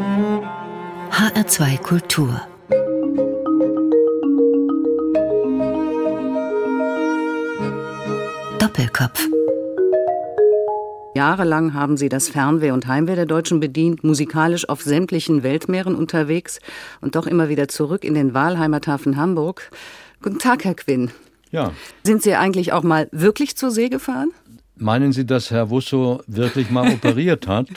HR2 Kultur Doppelkopf Jahrelang haben Sie das Fernweh und Heimweh der Deutschen bedient, musikalisch auf sämtlichen Weltmeeren unterwegs und doch immer wieder zurück in den Wahlheimathafen Hamburg. Guten Tag, Herr Quinn. Ja. Sind Sie eigentlich auch mal wirklich zur See gefahren? Meinen Sie, dass Herr Wusso wirklich mal operiert hat?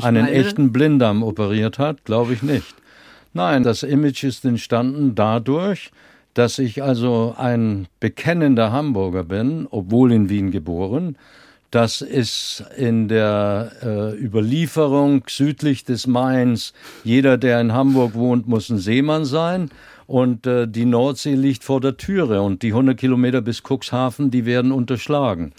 einen meine- echten Blinddarm operiert hat? Glaube ich nicht. Nein, das Image ist entstanden dadurch, dass ich also ein bekennender Hamburger bin, obwohl in Wien geboren. Das ist in der äh, Überlieferung südlich des Mains. Jeder, der in Hamburg wohnt, muss ein Seemann sein. Und äh, die Nordsee liegt vor der Türe und die 100 Kilometer bis Cuxhaven, die werden unterschlagen.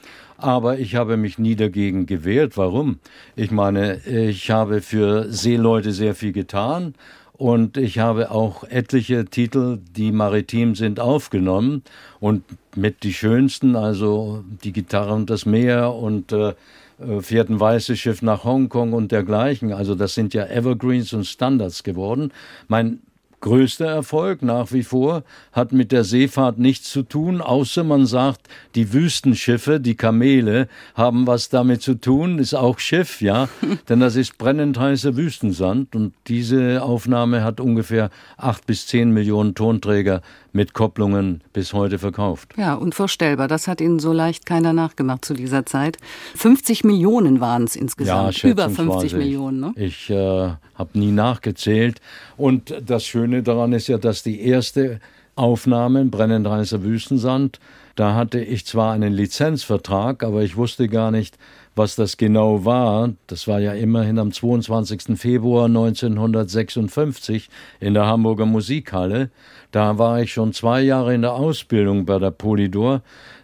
Aber ich habe mich nie dagegen gewehrt. Warum? Ich meine, ich habe für Seeleute sehr viel getan und ich habe auch etliche Titel, die maritim sind, aufgenommen und mit die schönsten, also die Gitarre und das Meer und äh, äh, fährt ein weißes Schiff nach Hongkong und dergleichen. Also das sind ja Evergreens und Standards geworden. Mein größter Erfolg nach wie vor hat mit der Seefahrt nichts zu tun, außer man sagt, die Wüstenschiffe, die Kamele, haben was damit zu tun, ist auch Schiff, ja, denn das ist brennend heißer Wüstensand und diese Aufnahme hat ungefähr acht bis zehn Millionen Tonträger mit Kopplungen bis heute verkauft. Ja, unvorstellbar. Das hat Ihnen so leicht keiner nachgemacht zu dieser Zeit. 50 Millionen waren es insgesamt. Über 50 schätzungsweise. Millionen, ne? Ich äh, habe nie nachgezählt. Und das Schöne daran ist ja, dass die erste Aufnahme, Brennend heißer Wüstensand, da hatte ich zwar einen Lizenzvertrag, aber ich wusste gar nicht, was das genau war. Das war ja immerhin am 22. Februar 1956 in der Hamburger Musikhalle. Da war ich schon zwei Jahre in der Ausbildung bei der Polydor.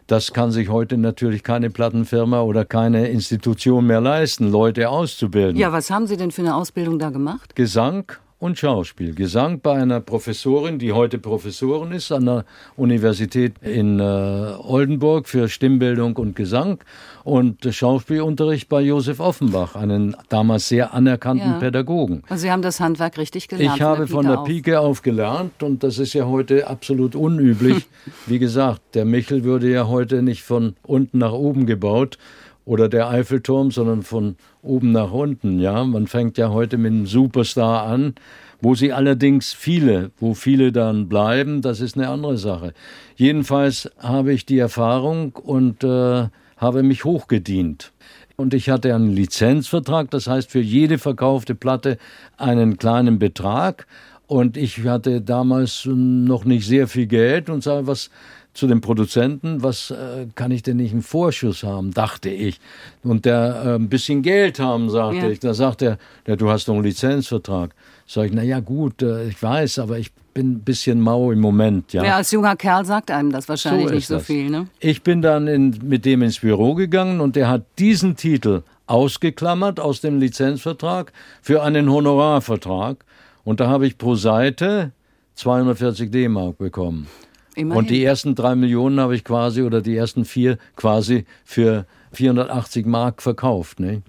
Das kann sich heute natürlich keine Plattenfirma oder keine Institution mehr leisten, Leute auszubilden. Ja, was haben Sie denn für eine Ausbildung da gemacht? Gesang und Schauspiel. Gesang bei einer Professorin, die heute Professorin ist an der Universität in äh, Oldenburg für Stimmbildung und Gesang und Schauspielunterricht bei Josef Offenbach, einen damals sehr anerkannten Ja. Pädagogen. Also Sie haben das Handwerk richtig gelernt. Ich habe von der. Pike auf gelernt und das ist ja heute absolut unüblich. Wie gesagt, der Michel würde ja heute nicht von unten nach oben gebaut oder der Eiffelturm, sondern von oben nach unten. Ja, man fängt ja heute mit einem Superstar an, wo sie allerdings viele, wo viele dann bleiben, das ist eine andere Sache. Jedenfalls habe ich die Erfahrung und äh, habe mich hochgedient. Und ich hatte einen Lizenzvertrag, das heißt für jede verkaufte Platte einen kleinen Betrag. Und ich hatte damals noch nicht sehr viel Geld und sage, was zu dem Produzenten, was äh, kann ich denn nicht einen Vorschuss haben, dachte ich. Und der äh, ein bisschen Geld haben, sagte Ja. ich. Da sagt er, ja, du hast doch einen Lizenzvertrag. Sag ich, na ja, gut, äh, ich weiß, aber ich bin ein bisschen mau im Moment, ja. Ja, als junger Kerl sagt einem das wahrscheinlich So nicht so das. viel, ne? Ich bin dann in, mit dem ins Büro gegangen und der hat diesen Titel ausgeklammert aus dem Lizenzvertrag für einen Honorarvertrag. Und da habe ich pro Seite 240 D-Mark bekommen. Immerhin. Und die ersten drei Millionen habe ich quasi, oder die ersten vier quasi für 480 Mark verkauft. Ne?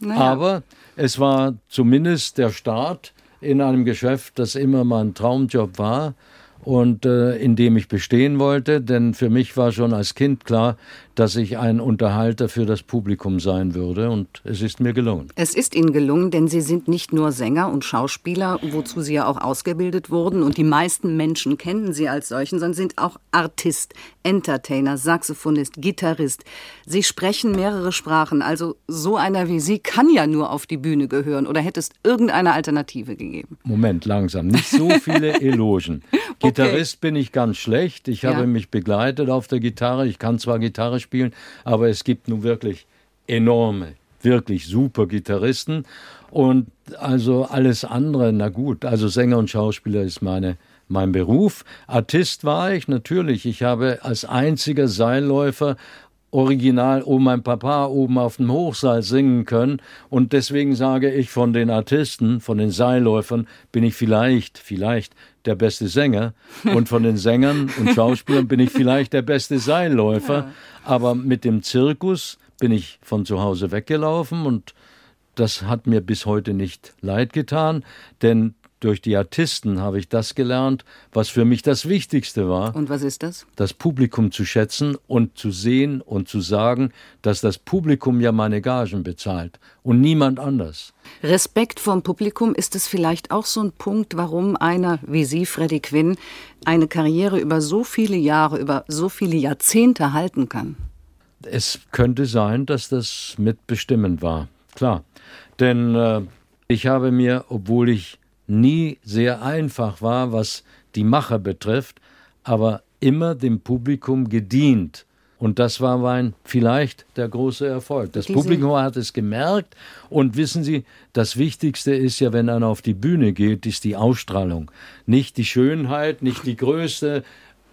naja. Aber es war zumindest der Start in einem Geschäft, das immer mein Traumjob war und äh, in dem ich bestehen wollte, denn für mich war schon als Kind klar, dass ich ein Unterhalter für das Publikum sein würde und es ist mir gelungen. Es ist Ihnen gelungen, denn Sie sind nicht nur Sänger und Schauspieler, wozu Sie ja auch ausgebildet wurden und die meisten Menschen kennen Sie als solchen, sondern sind auch Artist, Entertainer, Saxophonist, Gitarrist. Sie sprechen mehrere Sprachen, also so einer wie Sie kann ja nur auf die Bühne gehören oder hätte es irgendeine Alternative gegeben? Moment, langsam, nicht so viele Elogen. Gitarrist bin ich ganz schlecht. Ich Ja. habe mich begleitet auf der Gitarre. Ich kann zwar Gitarre spielen, aber es gibt nun wirklich enorme, wirklich super Gitarristen. Und also alles andere, na gut, also Sänger und Schauspieler ist meine, mein Beruf. Artist war ich natürlich. Ich habe als einziger Seilläufer original Oh mein Papa oben auf dem Hochseil singen können. Und deswegen sage ich, von den Artisten, von den Seilläufern bin ich vielleicht, vielleicht der beste Sänger. Und von den Sängern und Schauspielern bin ich vielleicht der beste Seilläufer. Aber mit dem Zirkus bin ich von zu Hause weggelaufen und das hat mir bis heute nicht leid getan, denn durch die Artisten habe ich das gelernt, was für mich das Wichtigste war. Und was ist das? Das Publikum zu schätzen und zu sehen und zu sagen, dass das Publikum ja meine Gagen bezahlt und niemand anders. Respekt vom Publikum ist es vielleicht auch so ein Punkt, warum einer wie Sie, Freddie Quinn, eine Karriere über so viele Jahre, über so viele Jahrzehnte halten kann. Es könnte sein, dass das mitbestimmend war, klar. Denn äh, ich habe mir, obwohl ich nie sehr einfach war, was die Macher betrifft, aber immer dem Publikum gedient. Und das war mein vielleicht der große Erfolg. Das Diese Publikum hat es gemerkt. Und wissen Sie, das Wichtigste ist ja, wenn einer auf die Bühne geht, ist die Ausstrahlung. Nicht die Schönheit, nicht die Größe,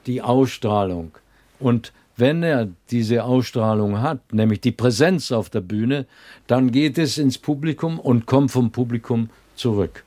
die Ausstrahlung. Und wenn er diese Ausstrahlung hat, nämlich die Präsenz auf der Bühne, dann geht es ins Publikum und kommt vom Publikum zurück.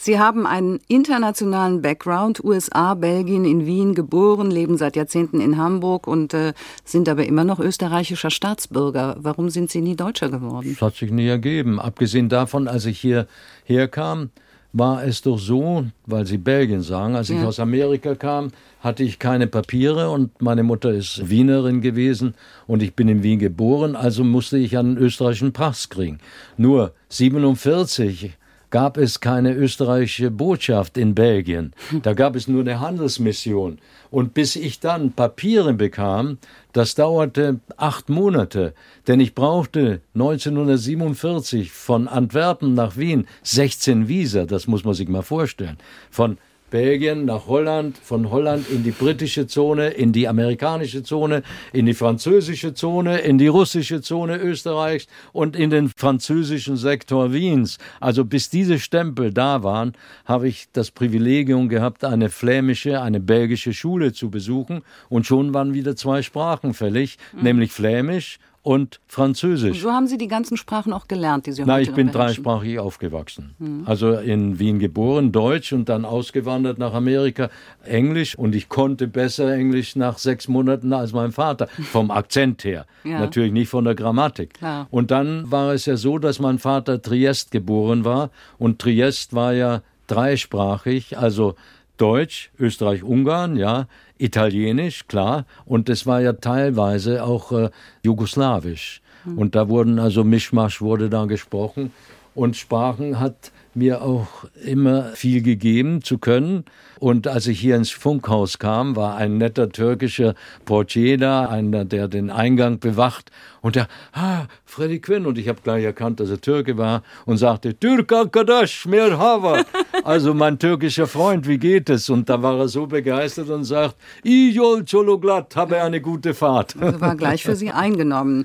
Sie haben einen internationalen Background, USA, Belgien, in Wien geboren, leben seit Jahrzehnten in Hamburg und äh, sind aber immer noch österreichischer Staatsbürger. Warum sind Sie nie Deutscher geworden? Das hat sich nie ergeben. Abgesehen davon, als ich hierher kam, war es doch so, weil Sie Belgien sagen, als ich aus Amerika kam, hatte ich keine Papiere und meine Mutter ist Wienerin gewesen und ich bin in Wien geboren, also musste ich einen österreichischen Pass kriegen. Nur 47 gab es keine österreichische Botschaft in Belgien. Da gab es nur eine Handelsmission. Und bis ich dann Papiere bekam, das dauerte acht Monate, denn ich brauchte 1947 von Antwerpen nach Wien 16 Visa, das muss man sich mal vorstellen. Von Belgien nach Holland, von Holland in die britische Zone, in die amerikanische Zone, in die französische Zone, in die russische Zone Österreichs und in den französischen Sektor Wiens. Also bis diese Stempel da waren, habe ich das Privilegium gehabt, eine flämische, eine belgische Schule zu besuchen und schon waren wieder zwei Sprachen fällig, mhm. nämlich Flämisch und Französisch. Und so haben Sie die ganzen Sprachen auch gelernt, die Sie heute Nein, ich bin dreisprachig aufgewachsen. Mhm. Also in Wien geboren, Deutsch und dann ausgewandert nach Amerika, Englisch. Und ich konnte besser Englisch nach sechs Monaten als mein Vater, vom Akzent her. ja. Natürlich nicht von der Grammatik. Klar. Und dann war es ja so, dass mein Vater Triest geboren war. Und Triest war ja dreisprachig, also Deutsch, Österreich-Ungarn, ja, Italienisch, klar, und es war ja teilweise auch äh, Jugoslawisch. Mhm. Und da wurden also Mischmasch wurde da gesprochen und Sprachen hat mir auch immer viel gegeben zu können. Und als ich hier ins Funkhaus kam, war ein netter türkischer Portier da, einer, der den Eingang bewacht. Und der, ah, Freddy Quinn. Und ich habe gleich erkannt, dass er Türke war und sagte, Türk Arkadaş, Merhaba. Also mein türkischer Freund, wie geht es? Und da war er so begeistert und sagt, Iyol Çologlat, habe eine gute Fahrt. Also war gleich für Sie eingenommen.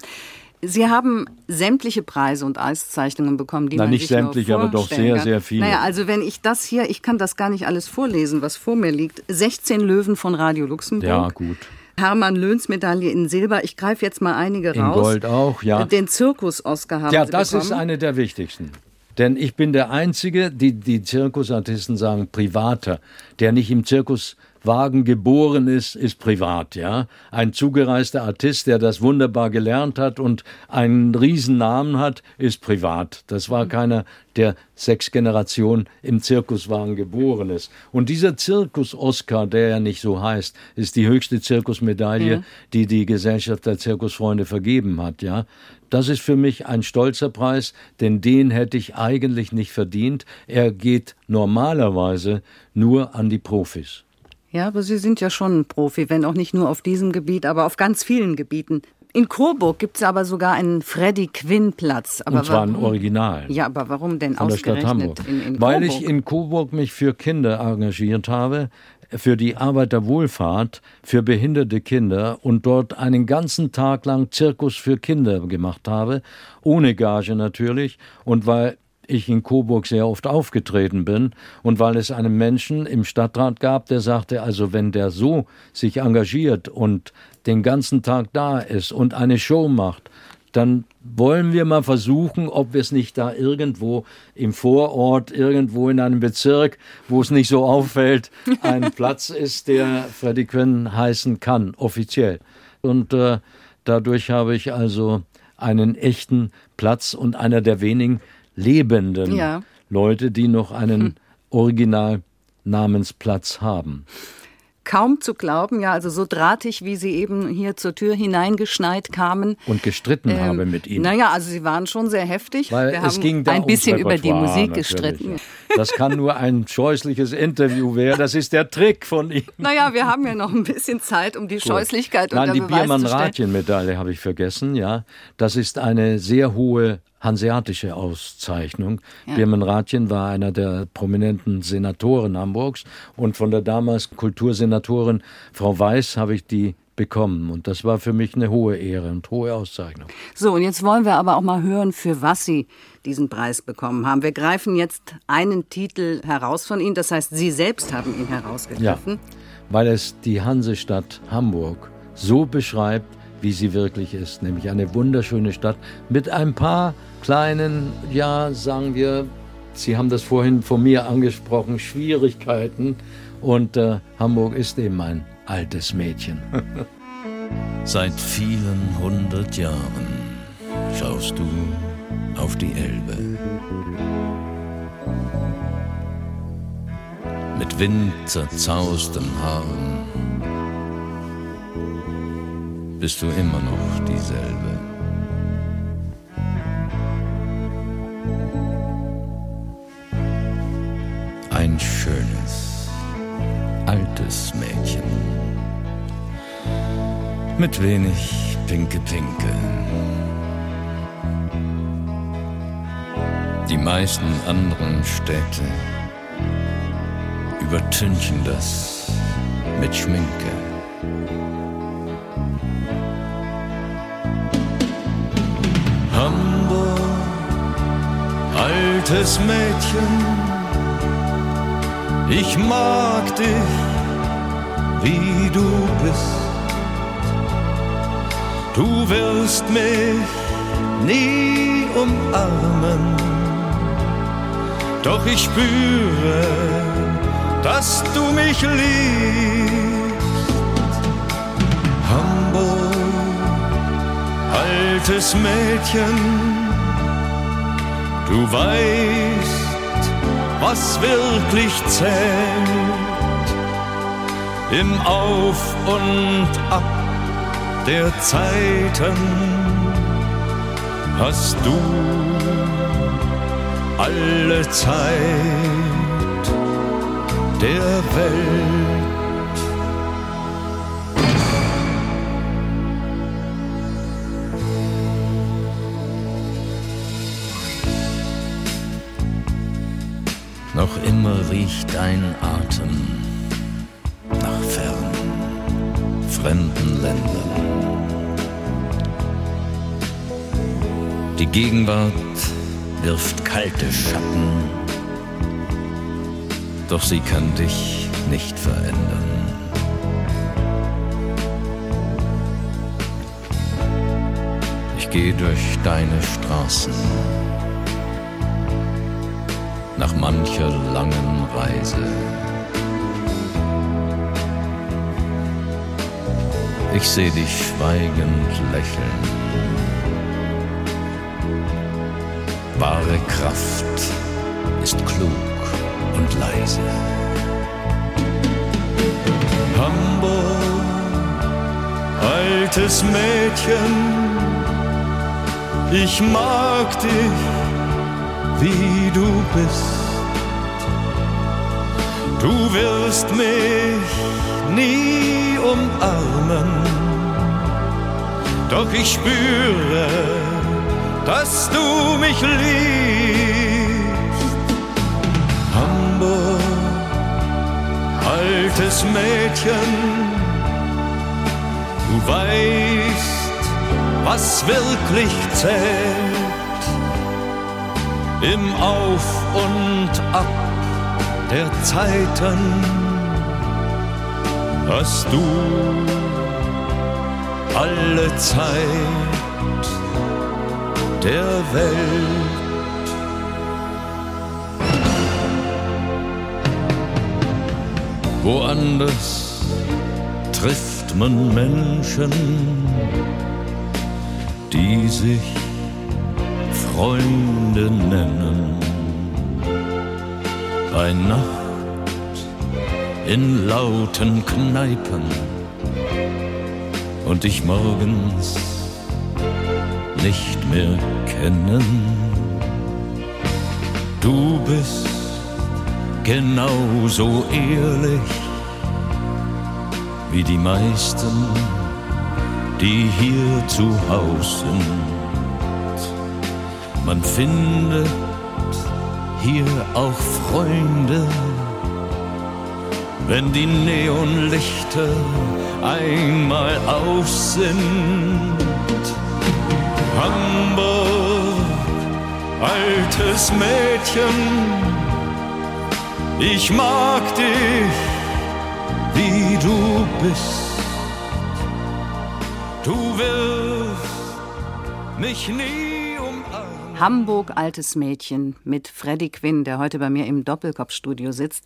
Sie haben sämtliche Preise und Auszeichnungen bekommen, die Na, man nicht sich sämtliche, nur aber doch sehr, sehr viele. Naja, also wenn ich das hier, ich kann das gar nicht alles vorlesen, was vor mir liegt. 16 Löwen von Radio Luxemburg. Ja, gut. Hermann Löhns Medaille in Silber. Ich greife jetzt mal einige in raus. In Gold auch, ja. Den Zirkus-Oscar haben ja, Sie das bekommen. ist eine der wichtigsten. Denn ich bin der Einzige, die die Zirkusartisten sagen, privater, der nicht im Zirkus Wagen geboren ist, ist privat, ja. Ein zugereister Artist, der das wunderbar gelernt hat und einen Riesennamen hat, ist privat. Das war keiner, der sechs Generationen im Zirkuswagen geboren ist. Und dieser Zirkus-Oscar, der ja nicht so heißt, ist die höchste Zirkusmedaille, ja. die die Gesellschaft der Zirkusfreunde vergeben hat, ja. Das ist für mich ein stolzer Preis, denn den hätte ich eigentlich nicht verdient. Er geht normalerweise nur an die Profis. Ja, aber Sie sind ja schon ein Profi, wenn auch nicht nur auf diesem Gebiet, aber auf ganz vielen Gebieten. In Coburg gibt es aber sogar einen Freddy Quinn Platz. Aber Und zwar ein Original. Ja, aber warum denn von ausgerechnet der Stadt Hamburg? In, in Weil ich in Coburg mich für Kinder engagiert habe, für die Arbeiterwohlfahrt, für behinderte Kinder und dort einen ganzen Tag lang Zirkus für Kinder gemacht habe, ohne Gage natürlich, und weil ich in Coburg sehr oft aufgetreten bin und weil es einen Menschen im Stadtrat gab, der sagte, also wenn der so sich engagiert und den ganzen Tag da ist und eine Show macht, dann wollen wir mal versuchen, ob wir es nicht da irgendwo im Vorort, irgendwo in einem Bezirk, wo es nicht so auffällt, ein Platz ist, der Freddy Quinn heißen kann, offiziell. Und äh, dadurch habe ich also einen echten Platz und einer der wenigen lebenden Ja. Leute, die noch einen Originalnamensplatz haben. Kaum zu glauben, ja, also so drahtig, wie Sie eben hier zur Tür hineingeschneit kamen. Und gestritten habe mit ihm. Naja, also Sie waren schon sehr heftig. Weil Wir es haben ging da ein bisschen über die Musik natürlich, gestritten. Das kann nur ein scheußliches Interview werden. Das ist der Trick von ihm. Naja, wir haben ja noch ein bisschen Zeit, um die Scheußlichkeit Nein, unter die. Biermann-Ratjen-Medaille habe ich vergessen, ja. Das ist eine sehr hohe hanseatische Auszeichnung. Biermann-Ratjen war einer der prominenten Senatoren Hamburgs und von der damals Kultursenatorin Frau Weiß habe ich die bekommen und das war für mich eine hohe Ehre und hohe Auszeichnung. So, und jetzt wollen wir aber auch mal hören, für was Sie diesen Preis bekommen haben. Wir greifen jetzt einen Titel heraus von Ihnen, das heißt, Sie selbst haben ihn Ja, herausgegriffen. weil es die Hansestadt Hamburg so beschreibt, wie sie wirklich ist, nämlich eine wunderschöne Stadt mit ein paar kleinen, ja, sagen wir, Sie haben das vorhin von mir angesprochen, Schwierigkeiten und äh, Hamburg ist eben ein altes Mädchen. Seit vielen hundert Jahren schaust du auf die Elbe. Mit windzerzaustem Haaren bist du immer noch dieselbe. Ein schönes, altes Mädchen mit wenig Pinke Pinke. Die meisten anderen Städte übertünchen das mit Schminke. Altes Mädchen, ich mag dich, wie du bist. Du wirst mich nie umarmen, doch ich spüre, dass du mich liebst. Hamburg, altes Mädchen, du weißt, was wirklich zählt im Auf und Ab der Zeiten hast du alle Zeit der Welt. Immer riecht dein Atem nach fernen, fremden Ländern. Die Gegenwart wirft kalte Schatten, doch sie kann dich nicht verändern. Ich gehe durch deine Straßen nach mancher langen Reise. Ich seh dich schweigend lächeln. Wahre Kraft ist klug und leise. Hamburg, altes Mädchen, ich mag dich, wie du bist. Du wirst mich nie umarmen, doch ich spüre, dass du mich liebst. Hamburg, altes Mädchen, du weißt, was wirklich zählt im Auf und Ab der Zeiten hast du alle Zeit der Welt. Woanders trifft man Menschen, die sich Freunde nennen. Bei Nacht in lauten Kneipen und dich morgens nicht mehr kennen. Du bist genauso ehrlich wie die meisten, die hier zu Hause sind. Man findet hier auch Freunde, wenn die Neonlichter einmal aus sind. Hamburg, altes Mädchen, ich mag dich, wie du bist. Du wirst mich nie. Hamburg, altes Mädchen mit Freddy Quinn, der heute bei mir im Doppelkopfstudio sitzt.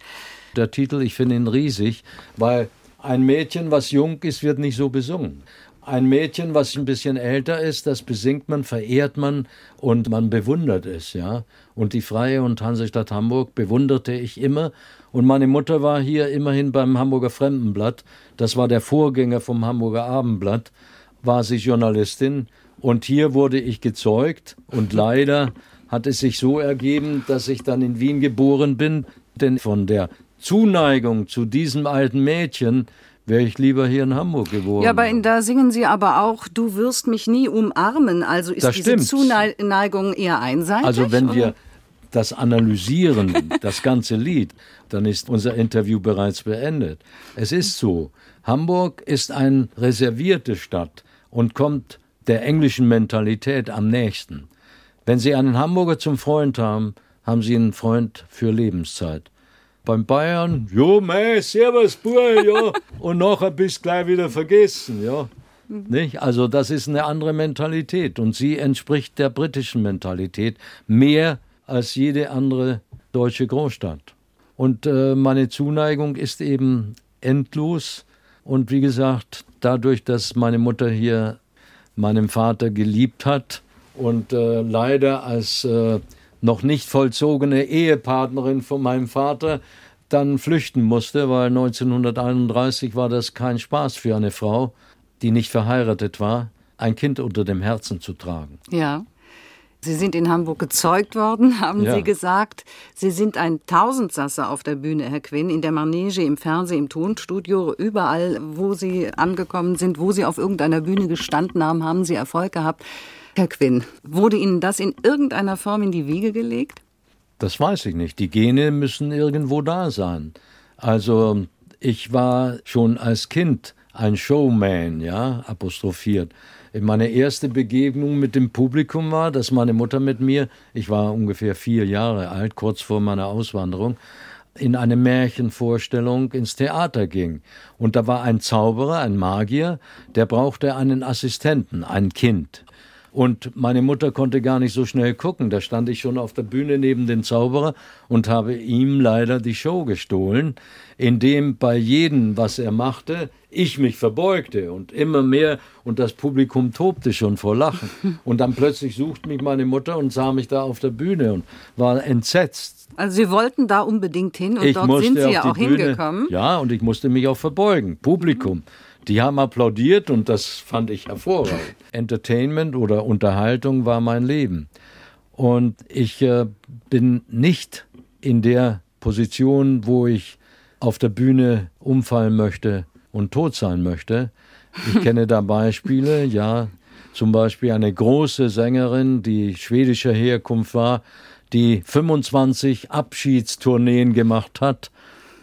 Der Titel, ich finde ihn riesig, weil ein Mädchen, was jung ist, wird nicht so besungen. Ein Mädchen, was ein bisschen älter ist, das besingt man, verehrt man und man bewundert es, ja. Und die Freie und Hansestadt Hamburg bewunderte ich immer. Und meine Mutter war hier immerhin beim Hamburger Fremdenblatt. Das war der Vorgänger vom Hamburger Abendblatt. War sie Journalistin. Und hier wurde ich gezeugt. Und leider hat es sich so ergeben, dass ich dann in Wien geboren bin. Denn von der Zuneigung zu diesem alten Mädchen wäre ich lieber hier in Hamburg geboren. Ja, aber in, da singen Sie aber auch, du wirst mich nie umarmen. Also ist Das diese. Zuneigung eher einseitig? Also wenn oder? wir das analysieren, das ganze Lied, dann ist unser Interview bereits beendet. Es ist so, Hamburg ist eine reservierte Stadt und kommt der englischen Mentalität am nächsten. Wenn Sie einen Hamburger zum Freund haben, haben Sie einen Freund für Lebenszeit. Beim Bayern, jo, mei, servus, Bur, ja, und nachher bist gleich wieder vergessen, ja. Nicht? Also das ist eine andere Mentalität und sie entspricht der britischen Mentalität mehr als jede andere deutsche Großstadt. Und äh, meine Zuneigung ist eben endlos und wie gesagt, dadurch, dass meine Mutter hier meinem Vater geliebt hat und äh, leider als äh, noch nicht vollzogene Ehepartnerin von meinem Vater dann flüchten musste, weil 1931 war das kein Spaß für eine Frau, die nicht verheiratet war, ein Kind unter dem Herzen zu tragen. Ja. Sie sind in Hamburg gezeugt worden, haben Ja. Sie gesagt. Sie sind ein Tausendsasser auf der Bühne, Herr Quinn, in der Manege, im Fernsehen, im Tonstudio, überall, wo Sie angekommen sind, wo Sie auf irgendeiner Bühne gestanden haben, haben Sie Erfolg gehabt. Herr Quinn, wurde Ihnen das in irgendeiner Form in die Wiege gelegt? Das weiß ich nicht. Die Gene müssen irgendwo da sein. Also ich war schon als Kind ein Showman, ja, apostrophiert. Meine erste Begegnung mit dem Publikum war, dass meine Mutter mit mir, ich war ungefähr vier Jahre alt, kurz vor meiner Auswanderung, in eine Märchenvorstellung ins Theater ging. Und da war ein Zauberer, ein Magier, der brauchte einen Assistenten, ein Kind. Und meine Mutter konnte gar nicht so schnell gucken. Da stand ich schon auf der Bühne neben dem Zauberer und habe ihm leider die Show gestohlen, indem bei jedem, was er machte, ich mich verbeugte und immer mehr und das Publikum tobte schon vor Lachen. Und dann plötzlich suchte mich meine Mutter und sah mich da auf der Bühne und war entsetzt. Also Sie wollten da unbedingt hin und ich dort sind Sie ja auch Bühne, hingekommen. Ja, und ich musste mich auch verbeugen. Publikum. Die haben applaudiert und das fand ich hervorragend. Entertainment oder Unterhaltung war mein Leben. Und ich äh, bin nicht in der Position, wo ich auf der Bühne umfallen möchte und tot sein möchte. Ich kenne da Beispiele, ja, zum Beispiel eine große Sängerin, die schwedischer Herkunft war, die 25 Abschiedstourneen gemacht hat,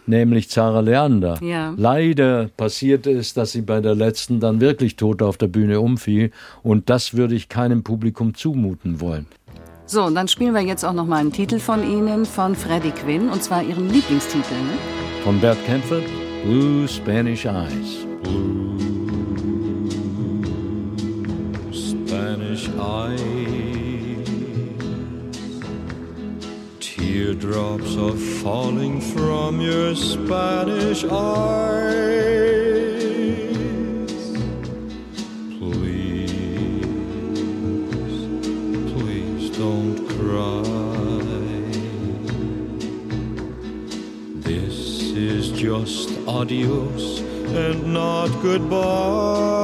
nämlich Zara Leander. Ja. Leider passierte es, dass sie bei der letzten dann wirklich tot auf der Bühne umfiel und das würde ich keinem Publikum zumuten wollen. So, und dann spielen wir jetzt auch noch mal einen Titel von Ihnen, von Freddie Quinn, und zwar Ihren Lieblingstitel. Ne? Von Bert Kämpfer, Blue Spanish Eyes. Spanish eyes. Teardrops are falling from your Spanish eyes. Please, please don't cry. This is just adios and not goodbye.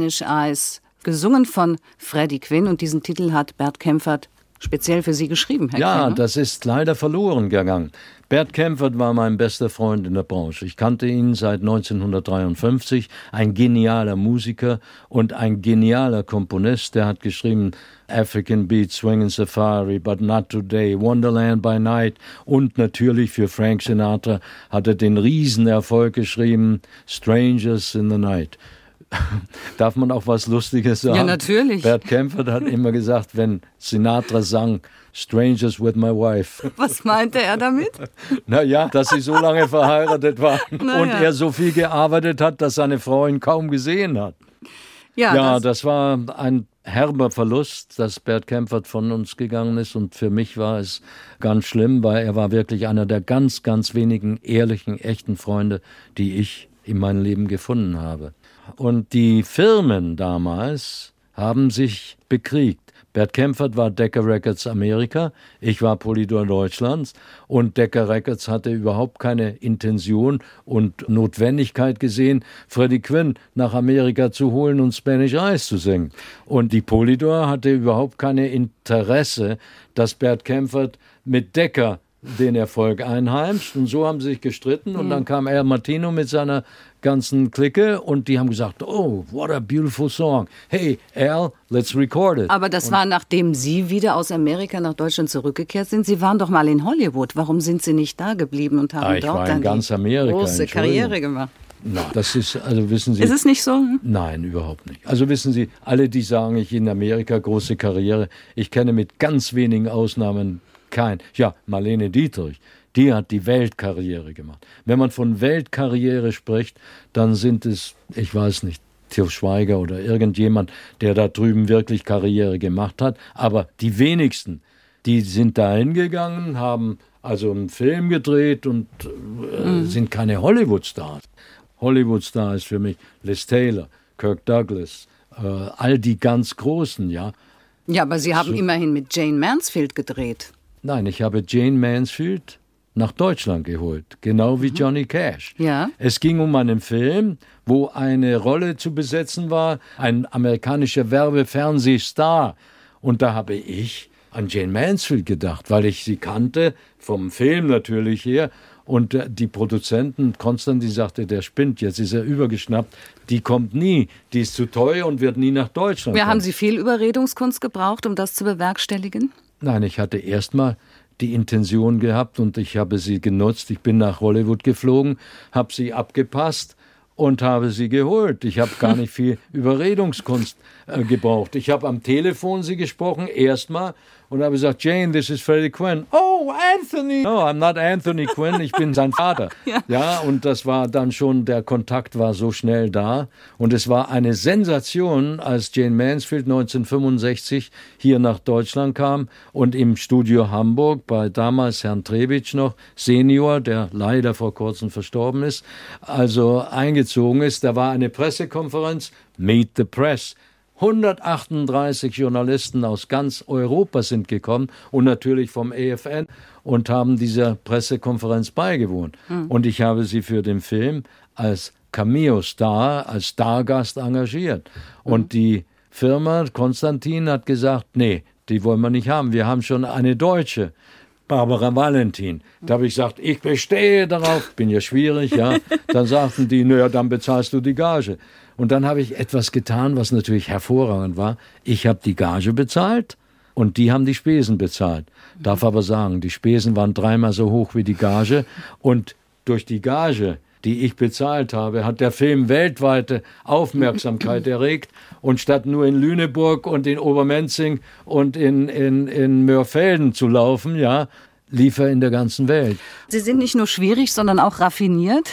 Spanish Eyes, gesungen von Freddie Quinn und diesen Titel hat Bert Kempfert speziell für Sie geschrieben, Herr Ja, Quinn. ne? das ist leider verloren gegangen. Bert Kempfert war mein bester Freund in der Branche. Ich kannte ihn seit 1953, ein genialer Musiker und ein genialer Komponist. Der hat geschrieben African Beat, Swingin' Safari, But Not Today, Wonderland by Night und natürlich für Frank Sinatra hat er den Riesenerfolg geschrieben Strangers in the Night. Darf man auch was Lustiges sagen? Ja, natürlich. Bert Kempfert hat immer gesagt, wenn Sinatra sang Strangers with my wife. Was meinte er damit? Naja, dass sie so lange verheiratet waren Na und er so viel gearbeitet hat, dass seine Frau ihn kaum gesehen hat. Ja, Ja, das, das war ein herber Verlust, dass Bert Kempfert von uns gegangen ist. Und für mich war es ganz schlimm, weil er war wirklich einer der ganz, ganz wenigen ehrlichen, echten Freunde, die ich in meinem Leben gefunden habe. Und die Firmen damals haben sich bekriegt. Bert Kempfert war Decca Records Amerika, ich war Polydor Deutschlands und Decca Records hatte überhaupt keine Intention und Notwendigkeit gesehen, Freddie Quinn nach Amerika zu holen und Spanish Eyes zu singen. Und die Polydor hatte überhaupt keine Interesse, dass Bert Kempfert mit Decca den Erfolg einheimst. Und so haben sie sich gestritten. Und dann kam El Martino mit seiner ganzen Clique und die haben gesagt, oh, what a beautiful song. Hey, Al, let's record it. aber das war nachdem Sie wieder aus Amerika nach Deutschland zurückgekehrt sind. Sie waren doch mal in Hollywood. Warum sind Sie nicht da geblieben und haben Ah, dort dann ganz Amerika, große. Karriere gemacht? Na, das ist, also wissen Sie. Ist es nicht so? Hm? Nein, überhaupt nicht. Also wissen Sie, alle, die sagen, ich in Amerika große Karriere, ich kenne mit ganz wenigen Ausnahmen kein. Ja, Marlene Dietrich, die hat die Weltkarriere gemacht. Wenn man von Weltkarriere spricht, dann sind es, ich weiß nicht, Til Schweiger oder irgendjemand, der da drüben wirklich Karriere gemacht hat. Aber die wenigsten, die sind da hingegangen, haben also einen Film gedreht und äh, sind keine Hollywood-Stars. Hollywood-Star ist für mich Liz Taylor, Kirk Douglas, äh, all die ganz Großen, ja. Ja, aber Sie haben immerhin mit Jane Mansfield gedreht. Nein, ich habe Jane Mansfield nach Deutschland geholt, genau wie Johnny Cash. Ja. Es ging um einen Film, wo eine Rolle zu besetzen war, ein amerikanischer Werbefernsehstar. Und da habe ich an Jane Mansfield gedacht, weil ich sie kannte, vom Film natürlich her. Und äh, die Produzenten, Konstantin sagte, der spinnt, jetzt ist er übergeschnappt. Die kommt nie, die ist zu teuer und wird nie nach Deutschland Ja, kommen. haben Sie viel Überredungskunst gebraucht, um das zu bewerkstelligen? Nein, ich hatte erstmal die Intention gehabt und ich habe sie genutzt. Ich bin nach Hollywood geflogen, habe sie abgepasst und habe sie geholt. Ich habe gar nicht viel Überredungskunst äh, gebraucht. Ich habe am Telefon sie gesprochen, erstmal, und habe gesagt, Jane, this is Freddie Quinn. Oh, Anthony! No, I'm not Anthony Quinn, ich bin sein Vater. Ja. ja, und das war dann schon, der Kontakt war so schnell da. Und es war eine Sensation, als Jane Mansfield 1965 hier nach Deutschland kam und im Studio Hamburg bei damals Herrn Trebitsch noch, Senior, der leider vor kurzem verstorben ist, also eingezogen ist. Da war eine Pressekonferenz, Meet the Press. 138 Journalisten aus ganz Europa sind gekommen und natürlich vom EFN und haben dieser Pressekonferenz beigewohnt. Und ich habe sie für den Film als Cameo-Star, als Stargast engagiert. Und die Firma Konstantin hat gesagt, nee, die wollen wir nicht haben. Wir haben schon eine Deutsche. Barbara Valentin. Da habe ich gesagt, ich bestehe darauf, bin ja schwierig, ja. Dann sagten die, naja, dann bezahlst du die Gage. Und dann habe ich etwas getan, was natürlich hervorragend war. Ich habe die Gage bezahlt und die haben die Spesen bezahlt. Darf aber sagen, die Spesen waren dreimal so hoch wie die Gage und durch die Gage die ich bezahlt habe, hat der Film weltweite Aufmerksamkeit erregt. Und statt nur in Lüneburg und in Obermenzing und in, in, in Mörfelden zu laufen, ja, lief er in der ganzen Welt. Sie sind nicht nur schwierig, sondern auch raffiniert,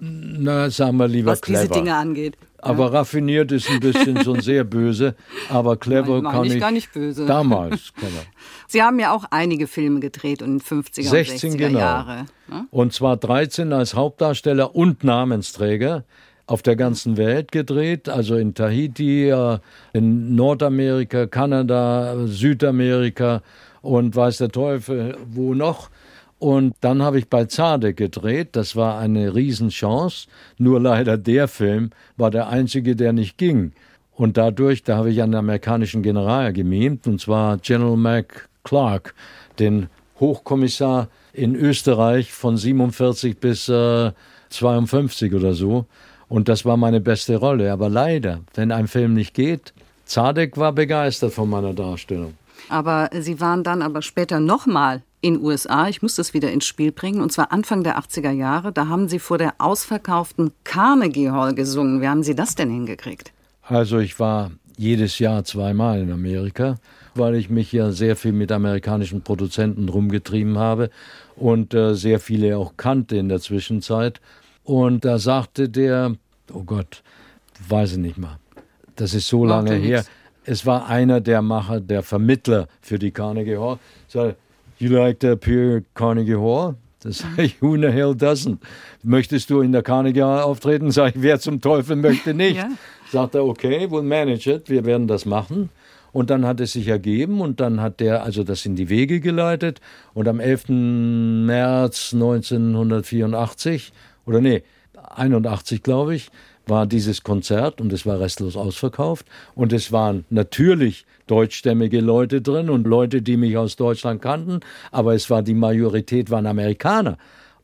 Na, sagen wir lieber was clever. diese Dinge angeht. Aber raffiniert ist ein bisschen schon sehr böse, aber clever Nein, kann ich ich. gar nicht böse. Damals, clever. Sie haben ja auch einige Filme gedreht und 50er 16 und 60er genau. Jahre. ne? Und zwar 13 als Hauptdarsteller und Namensträger auf der ganzen Welt gedreht, also in Tahiti, äh, in Nordamerika, Kanada, Südamerika und weiß der Teufel wo noch. Und dann habe ich bei Zade gedreht, das war eine Riesenchance, nur leider der Film war der einzige, der nicht ging. Und dadurch, da habe ich einen amerikanischen General gemimt, und zwar General Mac Clark, den Hochkommissar in Österreich von 47 bis äh, 52 oder so. Und das war meine beste Rolle. Aber leider, wenn ein Film nicht geht, Zadek war begeistert von meiner Darstellung. Aber Sie waren dann aber später nochmal in USA. Ich muss das wieder ins Spiel bringen. Und zwar Anfang der 80er Jahre. Da haben Sie vor der ausverkauften Carnegie Hall gesungen. Wie haben Sie das denn hingekriegt? Also ich war jedes Jahr zweimal in Amerika, weil ich mich ja sehr viel mit amerikanischen Produzenten rumgetrieben habe und äh, sehr viele auch kannte in der Zwischenzeit. Und da sagte der, oh Gott, weiß ich nicht mal, das ist so Macht lange her. nix. Es war einer der Macher, der Vermittler für die Carnegie Hall. Sagte, you like to appear at Carnegie Hall? Das sage ich, who in the hell doesn't? Möchtest du in der Carnegie Hall auftreten? Sag ich, wer zum Teufel möchte nicht? Ja. Sagt er, okay, we'll manage it, wir werden das machen. Und dann hat es sich ergeben und dann hat der also das in die Wege geleitet. Und am 11. März 1984, oder nee, 81 glaube ich, war dieses Konzert und es war restlos ausverkauft. Und es waren natürlich deutschstämmige Leute drin und Leute, die mich aus Deutschland kannten, aber es war die Majorität waren Amerikaner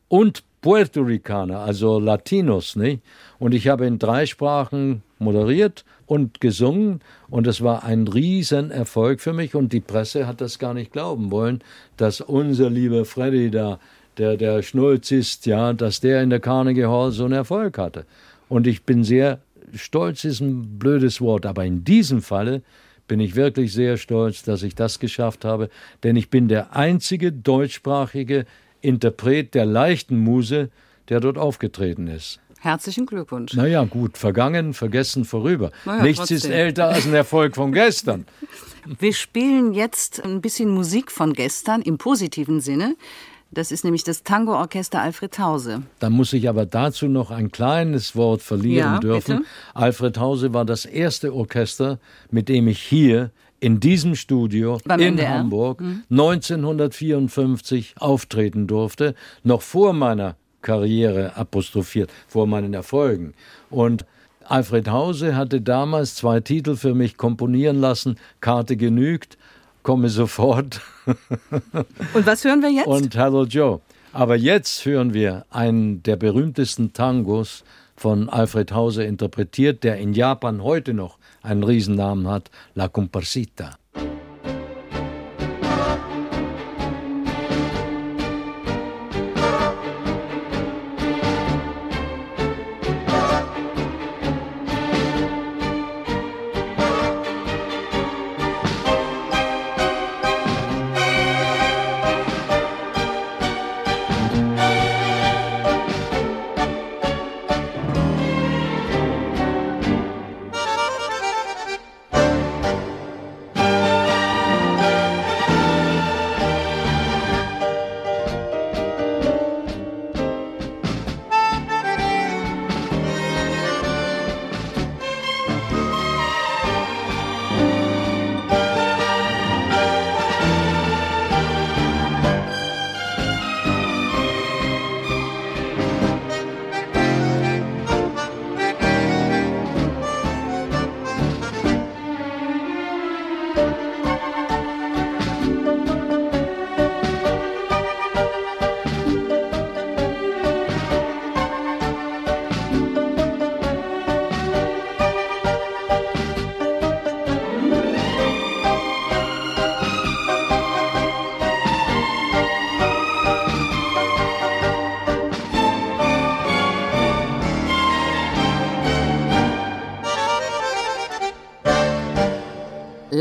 und Puerto Ricaner, also Latinos, nicht? Und ich habe in drei Sprachen moderiert und gesungen und es war ein Riesenerfolg für mich und die Presse hat das gar nicht glauben wollen, dass unser lieber Freddy da, der der Schnulz ist, ja, dass der in der Carnegie Hall so einen Erfolg hatte. Und ich bin sehr stolz, ist ein blödes Wort, aber in diesem Falle bin ich wirklich sehr stolz, dass ich das geschafft habe, denn ich bin der einzige deutschsprachige Interpret der leichten Muse, der dort aufgetreten ist. Herzlichen Glückwunsch. Naja, gut, vergangen, vergessen, vorüber. Na ja, Nichts ist trotzdem. älter als ein Erfolg von gestern. Wir spielen jetzt ein bisschen Musik von gestern im positiven Sinne. Das ist nämlich das Tango-Orchester Alfred Hause. Da muss ich aber dazu noch ein kleines Wort verlieren Ja, dürfen. bitte. Alfred Hause war das erste Orchester, mit dem ich hier in diesem Studio Beim in NDR. Hamburg 1954 auftreten durfte, noch vor meiner Karriere apostrophiert, vor meinen Erfolgen. Und Alfred Hause hatte damals zwei Titel für mich komponieren lassen, Karte genügt, komme sofort Und was hören wir jetzt? und Hello Joe. Aber jetzt hören wir einen der berühmtesten Tangos von Alfred Hauser interpretiert, der in Japan heute noch einen Riesennamen hat, La Comparsita.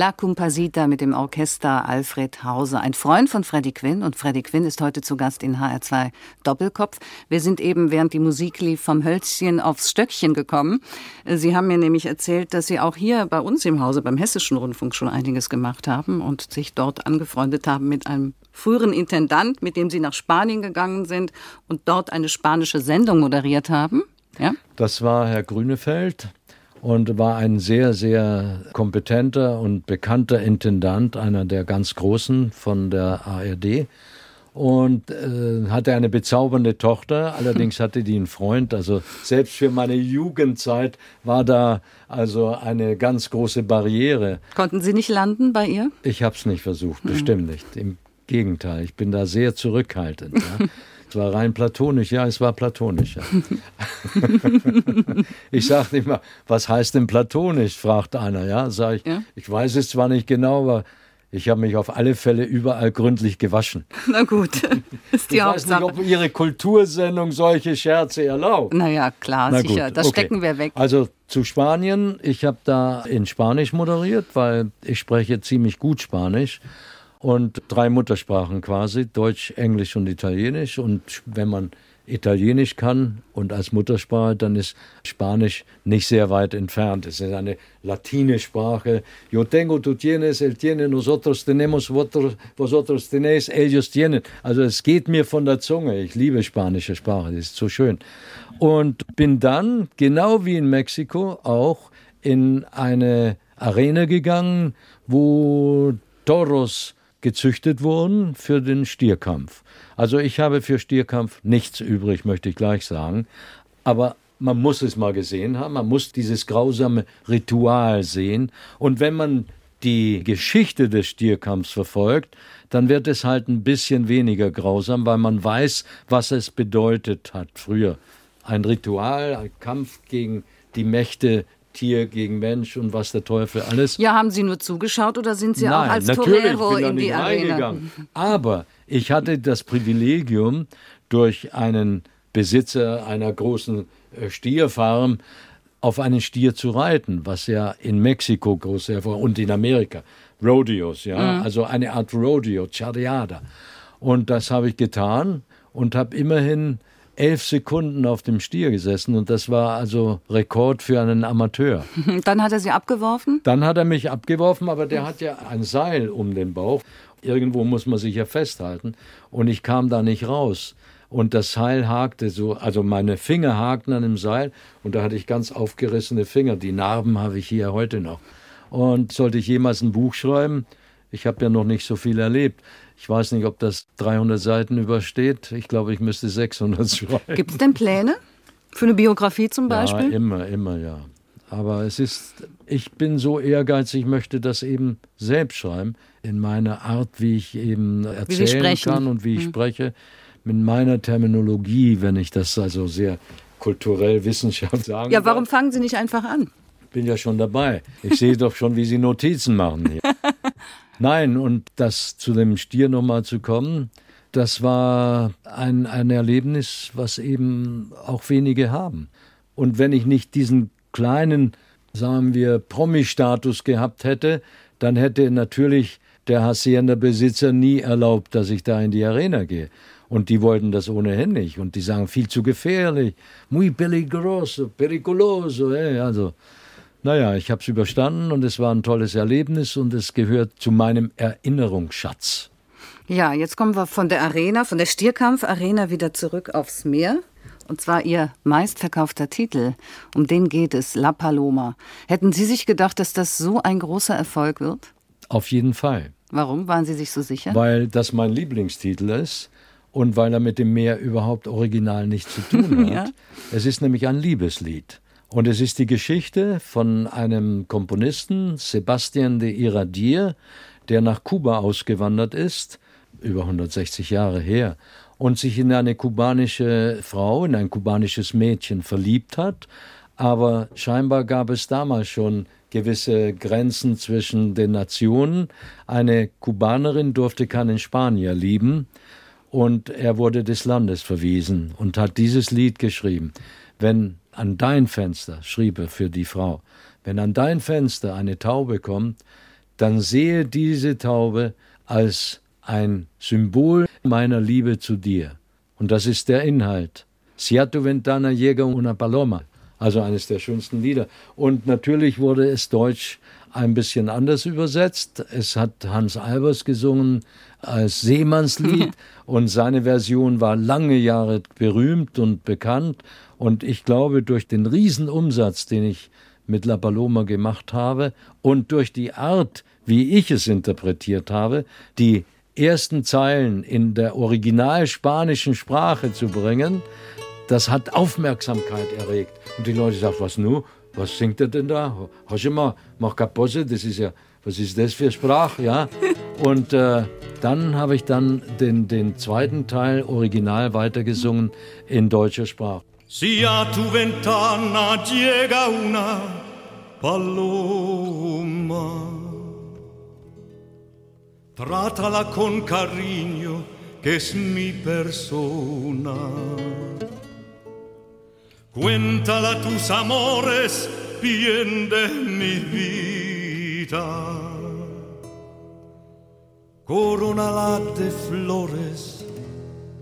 La Compasita mit dem Orchester Alfred Hauser, ein Freund von Freddie Quinn. Und Freddie Quinn ist heute zu Gast in HR2 Doppelkopf. Wir sind eben, während die Musik lief, vom Hölzchen aufs Stöckchen gekommen. Sie haben mir nämlich erzählt, dass Sie auch hier bei uns im Hause, beim Hessischen Rundfunk, schon einiges gemacht haben und sich dort angefreundet haben mit einem früheren Intendant, mit dem Sie nach Spanien gegangen sind und dort eine spanische Sendung moderiert haben. Ja? Das war Herr Grünefeld und war ein sehr, sehr kompetenter und bekannter Intendant, einer der ganz Großen von der ARD. Und äh, hatte eine bezaubernde Tochter, allerdings hatte die einen Freund. Also selbst für meine Jugendzeit war da also eine ganz große Barriere. Konnten Sie nicht landen bei ihr? Ich habe es nicht versucht, bestimmt nicht. Im Gegenteil, ich bin da sehr zurückhaltend. Ja. Es war rein platonisch, ja, es war platonisch. Ja. ich sagte immer, was heißt denn platonisch? fragt einer, ja. Sag ich, ja? ich weiß es zwar nicht genau, aber ich habe mich auf alle Fälle überall gründlich gewaschen. Na gut, ist die ich Hauptsache. weiß nicht, ob Ihre Kultursendung solche Scherze erlaubt. Naja, klar, Na sicher. gut, Das okay. stecken wir weg. Also zu Spanien. Ich habe da in Spanisch moderiert, weil ich spreche ziemlich gut Spanisch und drei Muttersprachen quasi, Deutsch, Englisch und Italienisch. Und wenn man Italienisch kann und als Muttersprache, dann ist Spanisch nicht sehr weit entfernt. Es ist eine latine Sprache. Yo tengo, tú tienes, él tiene, nosotros tenemos, vosotros, tenéis, ellos tienen. Also es geht mir von der Zunge. Ich liebe spanische Sprache, das ist so schön. Und bin dann, genau wie in Mexiko, auch in eine Arena gegangen, wo Toros gezüchtet wurden für den Stierkampf. Also ich habe für Stierkampf nichts übrig, möchte ich gleich sagen. Aber man muss es mal gesehen haben, man muss dieses grausame Ritual sehen. Und wenn man die Geschichte des Stierkampfs verfolgt, dann wird es halt ein bisschen weniger grausam, weil man weiß, was es bedeutet hat früher. Ein Ritual, ein Kampf gegen die Mächte Tier gegen Mensch und was der Teufel alles. Ja, haben Sie nur zugeschaut oder sind Sie Nein, auch als Torero in die Arena? reingegangen. Aber ich hatte das Privilegium, durch einen Besitzer einer großen äh, Stierfarm auf einen Stier zu reiten, was ja in Mexiko groß war und in Amerika. Rodeos, ja, Mhm. also eine Art Rodeo, Charreada. Und das habe ich getan und habe immerhin elf Sekunden auf dem Stier gesessen und das war also Rekord für einen Amateur. Dann hat er Sie abgeworfen? Dann hat er mich abgeworfen, aber der hat ja ein Seil um den Bauch. Irgendwo muss man sich ja festhalten. Und ich kam da nicht raus. Und das Seil hakte so, also meine Finger hakten an dem Seil und da hatte ich ganz aufgerissene Finger. Die Narben habe ich hier heute noch. Und sollte ich jemals ein Buch schreiben, ich habe ja noch nicht so viel erlebt. Ich weiß nicht, ob das 300 Seiten übersteht. Ich glaube, ich müsste 600 schreiben. Gibt es denn Pläne? Für eine Biografie zum Ja, Beispiel? immer, immer, ja. Aber es ist, ich bin so ehrgeizig, ich möchte das eben selbst schreiben, in meiner Art, wie ich eben erzählen kann und wie ich Mhm. spreche. mit meiner Terminologie, wenn ich das also sehr kulturell Wissenschaft sagen Ja, warum darf. fangen Sie nicht einfach an? bin ja schon dabei. Ich sehe doch schon, wie Sie Notizen machen hier. Nein, und das zu dem Stier nochmal zu kommen, das war ein, ein Erlebnis, was eben auch wenige haben. Und wenn ich nicht diesen kleinen, sagen wir, Promi-Status gehabt hätte, dann hätte natürlich der Hacienda-Besitzer nie erlaubt, dass ich da in die Arena gehe. Und die wollten das ohnehin nicht. Und die sagen, viel zu gefährlich, muy peligroso, pericoloso. Eh? Also, naja, ich habe es überstanden und es war ein tolles Erlebnis und es gehört zu meinem Erinnerungsschatz. Ja, jetzt kommen wir von der Arena, von der Stierkampf-Arena wieder zurück aufs Meer. Und zwar Ihr meistverkaufter Titel. Um den geht es, La Paloma. Hätten Sie sich gedacht, dass das so ein großer Erfolg wird? Auf jeden Fall. Warum waren Sie sich so sicher? Weil das mein Lieblingstitel ist und weil er mit dem Meer überhaupt original nichts zu tun hat. Ja. Es ist nämlich ein Liebeslied. Und es ist die Geschichte von einem Komponisten, Sebastian de Iradier, der nach Kuba ausgewandert ist, über 160 Jahre her, und sich in eine kubanische Frau, in ein kubanisches Mädchen verliebt hat. Aber scheinbar gab es damals schon gewisse Grenzen zwischen den Nationen. Eine Kubanerin durfte keinen Spanier lieben und er wurde des Landes verwiesen und hat dieses Lied geschrieben. Wenn an dein Fenster, schrieb er für die Frau, wenn an dein Fenster eine Taube kommt, dann sehe diese Taube als ein Symbol meiner Liebe zu dir. Und das ist der Inhalt. Si a tu ventana llega una paloma. Also eines der schönsten Lieder. Und natürlich wurde es deutsch ein bisschen anders übersetzt. Es hat Hans Albers gesungen als Seemannslied und seine Version war lange Jahre berühmt und bekannt. Und ich glaube, durch den Riesenumsatz, den ich mit La Paloma gemacht habe und durch die Art, wie ich es interpretiert habe, die ersten Zeilen in der original spanischen Sprache zu bringen, das hat Aufmerksamkeit erregt. Und die Leute sagen, was nu? Was singt er denn da? Hast du mal, mach Kaposse, das ist ja, was ist das für Sprache, ja? Und äh, dann habe ich dann den, den zweiten Teil original weitergesungen in deutscher Sprache. Si a tu ventana llega una paloma, trátala con cariño, que es mi persona. Cuéntala tus amores, bien de mi vida. Coronala de flores,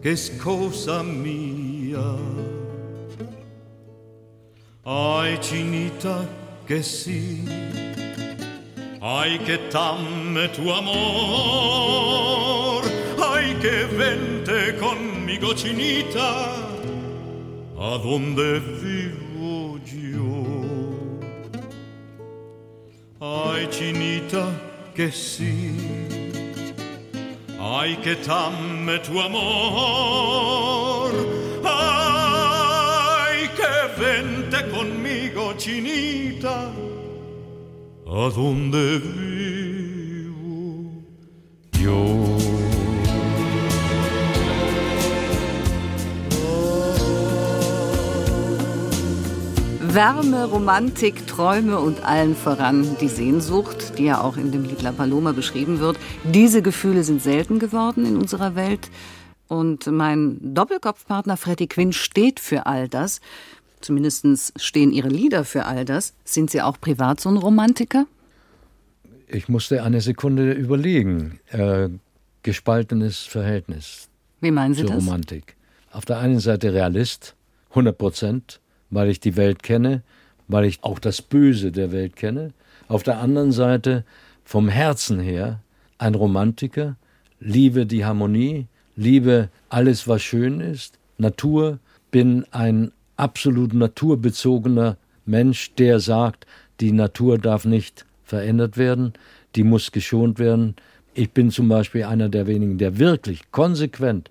que es cosa mía. Ay, chinita, que sí. Ay, que tame tu amor. Ay, que vente conmigo, chinita, a donde vivo yo. Ay, chinita, que sí. Ay, que tame tu amor. Conmigo, chinita, a donde vivo yo. Wärme, Romantik, Träume und allen voran die Sehnsucht, die ja auch in dem Lied La Paloma beschrieben wird. Diese Gefühle sind selten geworden in unserer Welt. Und mein Doppelkopfpartner Freddie Quinn steht für all das. Zumindest stehen ihre Lieder für all das. Sind Sie auch privat so ein Romantiker? Ich musste eine Sekunde überlegen. Äh, gespaltenes Verhältnis Wie meinen Sie zur das? Romantik. Auf der einen Seite Realist, 100 Prozent, weil ich die Welt kenne, weil ich auch das Böse der Welt kenne. Auf der anderen Seite vom Herzen her ein Romantiker, liebe die Harmonie, liebe alles, was schön ist, Natur, bin ein absolut naturbezogener Mensch, der sagt, die Natur darf nicht verändert werden, die muss geschont werden. Ich bin zum Beispiel einer der wenigen, der wirklich konsequent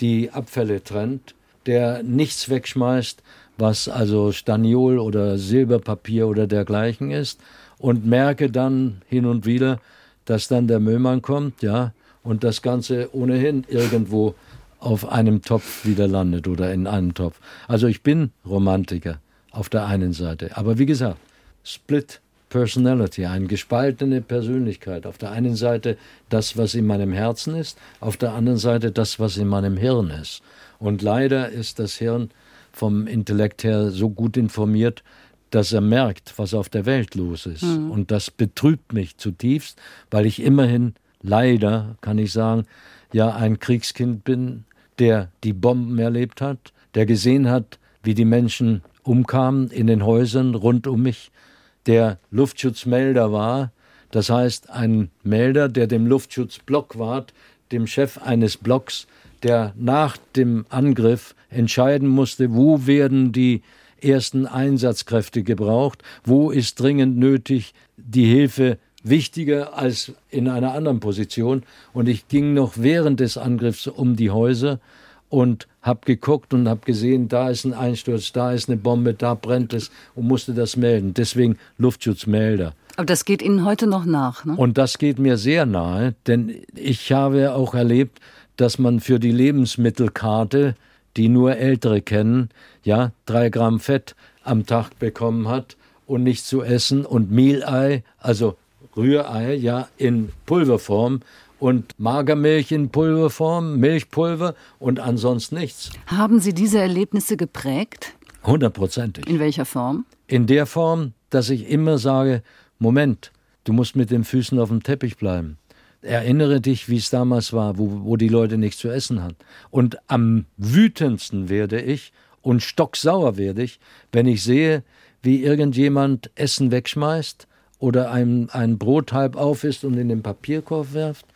die Abfälle trennt, der nichts wegschmeißt, was also Staniol oder Silberpapier oder dergleichen ist, und merke dann hin und wieder, dass dann der Müllmann kommt, ja, und das Ganze ohnehin irgendwo auf einem Topf wieder landet oder in einem Topf. Also ich bin Romantiker auf der einen Seite. Aber wie gesagt, Split Personality, eine gespaltene Persönlichkeit. Auf der einen Seite das, was in meinem Herzen ist, auf der anderen Seite das, was in meinem Hirn ist. Und leider ist das Hirn vom Intellekt her so gut informiert, dass er merkt, was auf der Welt los ist. Mhm. Und das betrübt mich zutiefst, weil ich immerhin, leider kann ich sagen, ja ein Kriegskind bin, der die Bomben erlebt hat, der gesehen hat, wie die Menschen umkamen in den Häusern rund um mich, der Luftschutzmelder war, das heißt ein Melder, der dem Luftschutzblock ward, dem Chef eines Blocks, der nach dem Angriff entscheiden musste, wo werden die ersten Einsatzkräfte gebraucht, wo ist dringend nötig die Hilfe wichtiger als in einer anderen Position. Und ich ging noch während des Angriffs um die Häuser und habe geguckt und habe gesehen, da ist ein Einsturz, da ist eine Bombe, da brennt es und musste das melden. Deswegen Luftschutzmelder. Aber das geht Ihnen heute noch nach, ne? Und das geht mir sehr nahe, denn ich habe auch erlebt, dass man für die Lebensmittelkarte, die nur Ältere kennen, ja, drei Gramm Fett am Tag bekommen hat und nichts zu essen und Mehlei, also Rührei, ja, in Pulverform und Magermilch in Pulverform, Milchpulver und ansonsten nichts. Haben Sie diese Erlebnisse geprägt? Hundertprozentig. In welcher Form? In der Form, dass ich immer sage, Moment, du musst mit den Füßen auf dem Teppich bleiben. Erinnere dich, wie es damals war, wo, wo die Leute nichts zu essen hatten. Und am wütendsten werde ich und stocksauer werde ich, wenn ich sehe, wie irgendjemand Essen wegschmeißt oder ein, ein Brot halb auf ist und in den Papierkorb wirft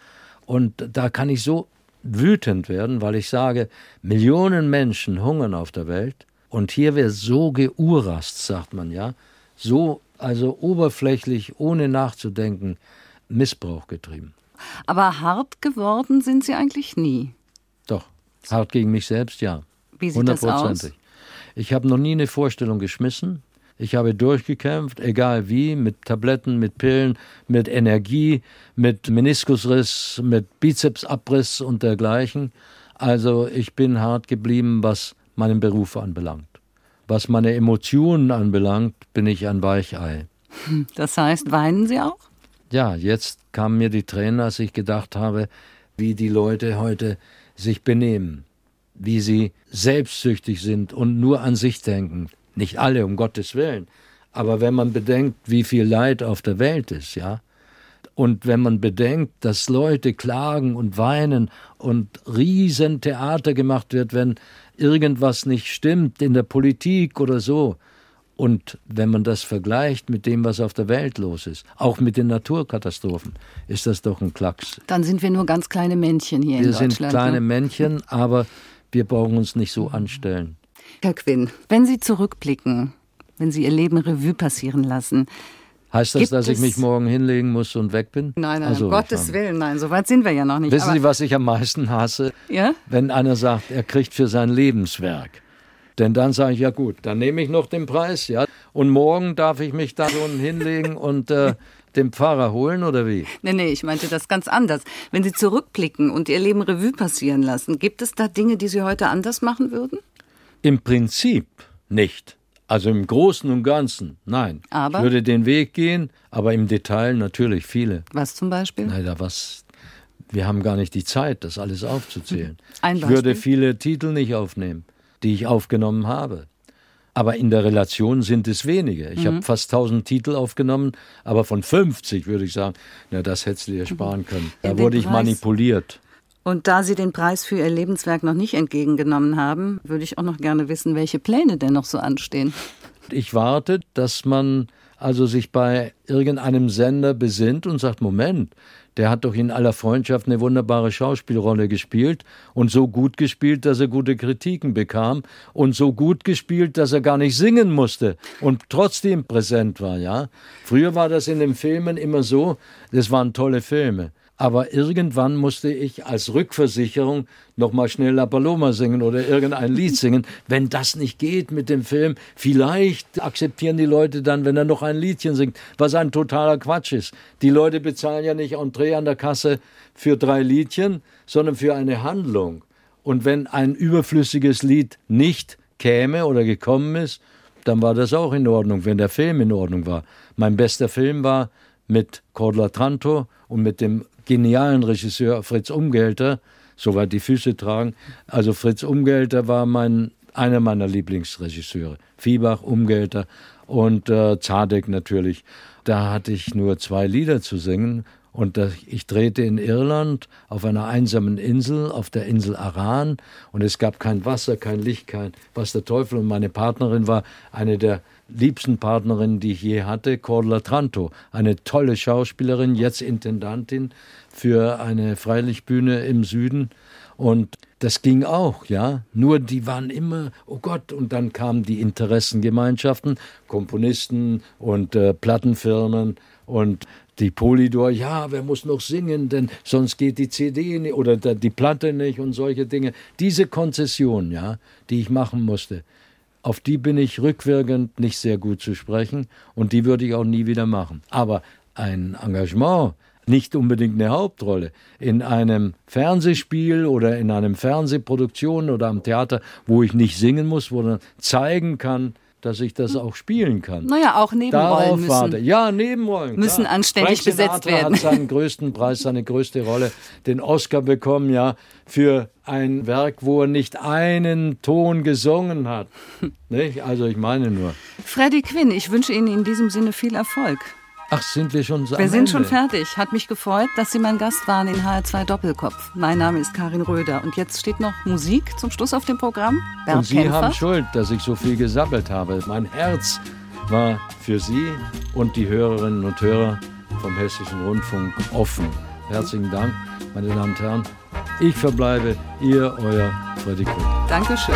und da kann ich so wütend werden, weil ich sage, Millionen Menschen hungern auf der Welt und hier wird so geurast, sagt man ja, so also oberflächlich, ohne nachzudenken, Missbrauch getrieben. Aber hart geworden sind Sie eigentlich nie. Doch, hart gegen mich selbst, ja. Wie sieht das aus? Ich habe noch nie eine Vorstellung geschmissen. Ich habe durchgekämpft, egal wie, mit Tabletten, mit Pillen, mit Energie, mit Meniskusriss, mit Bizepsabriss und dergleichen. Also ich bin hart geblieben, was meinen Beruf anbelangt. Was meine Emotionen anbelangt, bin ich ein Weichei. Das heißt, weinen Sie auch? Ja, jetzt kamen mir die Tränen, als ich gedacht habe, wie die Leute heute sich benehmen, wie sie selbstsüchtig sind und nur an sich denken. Nicht alle, um Gottes Willen. Aber wenn man bedenkt, wie viel Leid auf der Welt ist, ja, und wenn man bedenkt, dass Leute klagen und weinen und Riesentheater gemacht wird, wenn irgendwas nicht stimmt in der Politik oder so, und wenn man das vergleicht mit dem, was auf der Welt los ist, auch mit den Naturkatastrophen, ist das doch ein Klacks. Dann sind wir nur ganz kleine Männchen hier wir in Deutschland. Wir sind kleine ne? Männchen, aber wir brauchen uns nicht so anstellen. Herr Quinn, wenn Sie zurückblicken, wenn Sie Ihr Leben Revue passieren lassen, Heißt das, dass ich mich morgen hinlegen muss und weg bin? Nein, nein, also, um Gottes Willen, nein, so weit sind wir ja noch nicht. Wissen Sie, was ich am meisten hasse? Ja? Wenn einer sagt, er kriegt für sein Lebenswerk. Denn dann sage ich, ja gut, dann nehme ich noch den Preis, ja. Und morgen darf ich mich da so hinlegen und äh, den Pfarrer holen oder wie? Nee, nee, ich meinte das ganz anders. Wenn Sie zurückblicken und Ihr Leben Revue passieren lassen, gibt es da Dinge, die Sie heute anders machen würden? Im Prinzip nicht. Also im Großen und Ganzen, nein. Aber? Ich würde den Weg gehen, aber im Detail natürlich viele. Was zum Beispiel? Nein, was. Wir haben gar nicht die Zeit, das alles aufzuzählen. Ein Beispiel? Ich würde viele Titel nicht aufnehmen, die ich aufgenommen habe. Aber in der Relation sind es wenige. Ich mhm. habe fast 1000 Titel aufgenommen, aber von 50 würde ich sagen, na, das hättest du dir sparen können. Da wurde ich manipuliert. Und da Sie den Preis für Ihr Lebenswerk noch nicht entgegengenommen haben, würde ich auch noch gerne wissen, welche Pläne denn noch so anstehen. Ich warte, dass man also sich bei irgendeinem Sender besinnt und sagt, Moment, der hat doch in aller Freundschaft eine wunderbare Schauspielrolle gespielt und so gut gespielt, dass er gute Kritiken bekam und so gut gespielt, dass er gar nicht singen musste und trotzdem präsent war, ja. Früher war das in den Filmen immer so, das waren tolle Filme. Aber irgendwann musste ich als Rückversicherung nochmal schnell La Paloma singen oder irgendein Lied singen. Wenn das nicht geht mit dem Film, vielleicht akzeptieren die Leute dann, wenn er noch ein Liedchen singt, was ein totaler Quatsch ist. Die Leute bezahlen ja nicht Entree an der Kasse für drei Liedchen, sondern für eine Handlung. Und wenn ein überflüssiges Lied nicht käme oder gekommen ist, dann war das auch in Ordnung, wenn der Film in Ordnung war. Mein bester Film war mit Cordula Tranto und mit dem genialen Regisseur Fritz Umgelter, soweit die Füße tragen. Also Fritz Umgelter war mein, einer meiner Lieblingsregisseure. Viehbach, Umgelter und äh, Zadek natürlich. Da hatte ich nur zwei Lieder zu singen und ich drehte in Irland auf einer einsamen Insel, auf der Insel Aran. Und es gab kein Wasser, kein Licht, kein was der Teufel. Und meine Partnerin war eine der liebsten Partnerinnen, die ich je hatte, Cordula Tranto. Eine tolle Schauspielerin, jetzt Intendantin für eine Freilichtbühne im Süden. Und das ging auch, ja. Nur die waren immer, oh Gott, und dann kamen die Interessengemeinschaften, Komponisten und äh, Plattenfirmen und die Polydor, ja, wer muss noch singen, denn sonst geht die CD nicht, oder die Platte nicht und solche Dinge. Diese Konzession, ja, die ich machen musste, auf die bin ich rückwirkend nicht sehr gut zu sprechen und die würde ich auch nie wieder machen. Aber ein Engagement, nicht unbedingt eine Hauptrolle, in einem Fernsehspiel oder in einem Fernsehproduktion oder am Theater, wo ich nicht singen muss, wo man zeigen kann, dass ich das auch spielen kann. Naja, auch Nebenrollen müssen. Warte. Ja, Nebenrollen. Müssen klar. anständig Frank besetzt Sinatra werden. hat seinen größten Preis, seine größte Rolle, den Oscar bekommen, ja, für ein Werk, wo er nicht einen Ton gesungen hat. nicht? Also ich meine nur. Freddie Quinn, ich wünsche Ihnen in diesem Sinne viel Erfolg. Ach, sind wir schon so Wir sind Ende? schon fertig. Hat mich gefreut, dass Sie mein Gast waren in HR2 Doppelkopf. Mein Name ist Karin Röder und jetzt steht noch Musik zum Schluss auf dem Programm. Bernd und Sie Kämpfer. haben Schuld, dass ich so viel gesammelt habe. Mein Herz war für Sie und die Hörerinnen und Hörer vom Hessischen Rundfunk offen. Herzlichen Dank, meine Damen und Herren. Ich verbleibe Ihr, Euer Freddy Krug. Dankeschön.